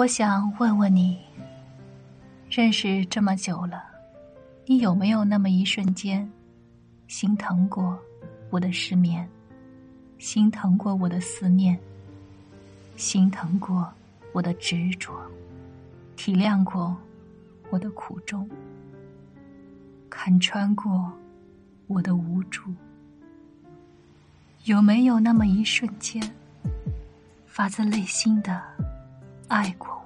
我想问问你，认识这么久了，你有没有那么一瞬间，心疼过我的失眠，心疼过我的思念，心疼过我的执着，体谅过我的苦衷，看穿过我的无助？有没有那么一瞬间，发自内心的爱过？